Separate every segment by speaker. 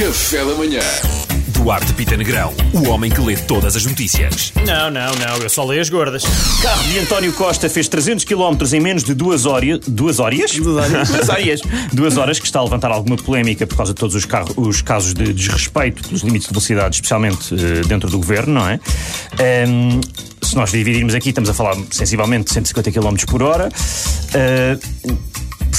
Speaker 1: Café da manhã.
Speaker 2: Duarte Pita Negrão, o homem que lê todas as notícias.
Speaker 3: Não, não, não, eu só leio as gordas. Carro de António Costa fez 300 km em menos de duas horas. Duas horas? Duas horas. duas horas que está a levantar alguma polémica por causa de todos os, carro- os casos de desrespeito pelos limites de velocidade, especialmente eh, dentro do governo, não é? Ehm, se nós dividirmos aqui, estamos a falar sensivelmente de 150 km por hora. Eh,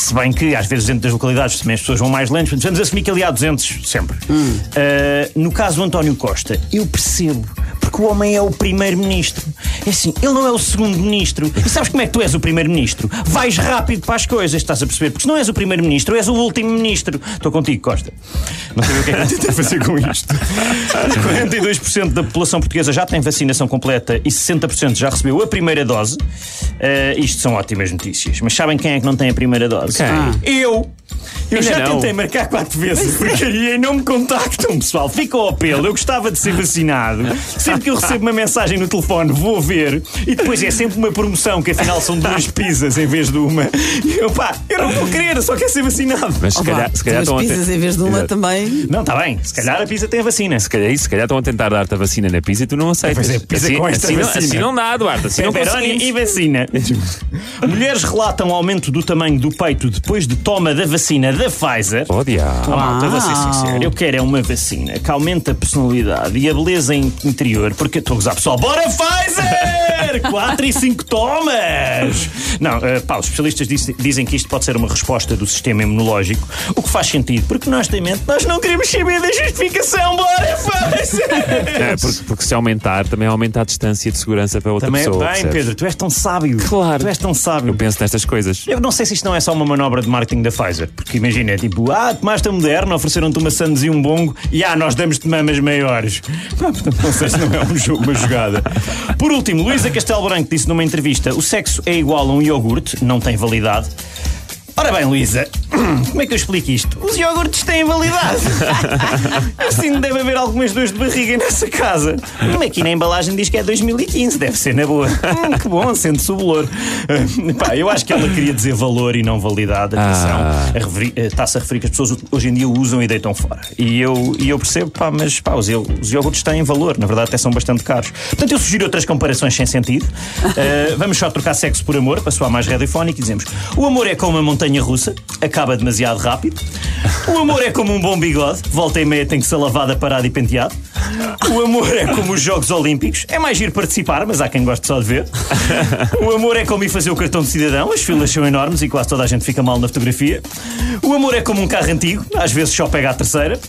Speaker 3: se bem que às vezes dentro das localidades também as pessoas vão mais lentos, mas vamos assumir que ali há 200 sempre. Uh, no caso do António Costa, eu percebo, porque o homem é o primeiro-ministro. É assim, ele não é o segundo-ministro. E sabes como é que tu és o primeiro-ministro? Vais rápido para as coisas, estás a perceber? Porque se não és o primeiro-ministro, és o último-ministro. Estou contigo, Costa. Não sei o que é que eu tentei fazer com isto. 42% da população portuguesa já tem vacinação completa e 60% já recebeu a primeira dose. Uh, isto são ótimas notícias. Mas sabem quem é que não tem a primeira dose?
Speaker 2: Quem?
Speaker 3: Eu! Eu
Speaker 2: Ainda
Speaker 3: já
Speaker 2: não.
Speaker 3: tentei marcar quatro vezes porcaria e não me contactam, pessoal. Fica ao apelo. Eu gostava de ser vacinado. Sempre que eu recebo uma mensagem no telefone, vou ver. E depois é sempre uma promoção, que afinal são duas pizzas em vez de uma. E eu, pá, eu não vou querer, só quero ser vacinado.
Speaker 2: Mas se
Speaker 4: Opa,
Speaker 2: calhar, se calhar
Speaker 4: duas
Speaker 2: estão a
Speaker 4: pizzas em vez de uma
Speaker 2: Exato.
Speaker 4: também.
Speaker 3: Não, está bem. Se calhar a pizza tem a vacina.
Speaker 2: Se calhar, é isso, se calhar estão a tentar dar-te a vacina na pizza e tu não aceitas.
Speaker 3: Pois é, pizza
Speaker 2: assim,
Speaker 3: com esta
Speaker 2: assim, não,
Speaker 3: vacina.
Speaker 2: assim não dá, Duarte. Assim não conseguimos.
Speaker 3: e vacina. Mulheres relatam aumento do tamanho do peito depois de toma da vacina da Pfizer.
Speaker 2: Oh, diabo.
Speaker 3: Ah, malta, vou ser sincero. Eu quero é uma vacina que aumente a personalidade e a beleza in- interior, porque estou a gozar, pessoal. Bora, Pfizer! 4 e 5 tomas! Não, eh, pá, os especialistas diz- dizem que isto pode ser uma resposta do sistema imunológico, o que faz sentido, porque honestamente nós não queremos saber da justificação. Bora, Pfizer!
Speaker 2: É, porque, porque se aumentar, também aumenta a distância de segurança para outra
Speaker 3: Também,
Speaker 2: pessoa.
Speaker 3: bem,
Speaker 2: percebes?
Speaker 3: Pedro, tu és tão sábio.
Speaker 2: Claro.
Speaker 3: Tu és tão sábio.
Speaker 2: Eu penso nestas coisas.
Speaker 3: Eu não sei se isto não é só uma manobra de marketing da Pfizer, porque imagina, é tipo, ah, tomaste a moderna, ofereceram-te uma sandes e um bongo, e ah, nós damos-te mamas maiores. Portanto, não sei se não é um jogo, uma jogada. Por último, Luísa Castelo Branco disse numa entrevista: o sexo é igual a um iogurte, não tem validade. Ora bem, Luísa, como é que eu explico isto? Os iogurtes têm validade. assim deve haver algumas dores de barriga nessa casa. Hum, Aqui na embalagem diz que é 2015, deve ser na boa. Hum, que bom, sente-se o valor. Ah, pá, eu acho que ela queria dizer valor e não validade. Atenção,
Speaker 2: Ah.
Speaker 3: Eh, está-se a referir que as pessoas hoje em dia usam e deitam fora. E eu, e eu percebo, pá, mas pá, os, os iogurtes têm valor, na verdade até são bastante caros. Portanto, eu sugiro outras comparações sem sentido. Ah, vamos só trocar sexo por amor, para soar mais radiofónico, e dizemos: o amor é como uma montanha russa, acaba demasiado rápido. O amor é como um bom bigode, volta e meia tem que ser lavada, parada e penteado. O amor é como os Jogos Olímpicos, é mais giro participar, mas há quem goste só de ver. O amor é como ir fazer o cartão de cidadão, as filas são enormes e quase toda a gente fica mal na fotografia. O amor é como um carro antigo, às vezes só pega a terceira.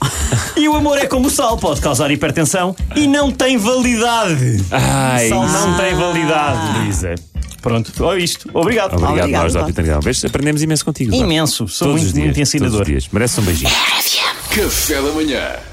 Speaker 3: E o amor é como o sal, pode causar hipertensão e não tem validade.
Speaker 2: Ai,
Speaker 3: o sal não tem validade, Luísa. Pronto, ó isto. Obrigado.
Speaker 2: Obrigado,
Speaker 4: Obrigado,
Speaker 2: nós, Negrão. Vês, aprendemos imenso contigo.
Speaker 3: Imenso, sou
Speaker 2: Todos
Speaker 3: muito,
Speaker 2: os dias,
Speaker 3: muito ensinador.
Speaker 2: Todos os dias. Merece um beijinho.
Speaker 1: Café da manhã.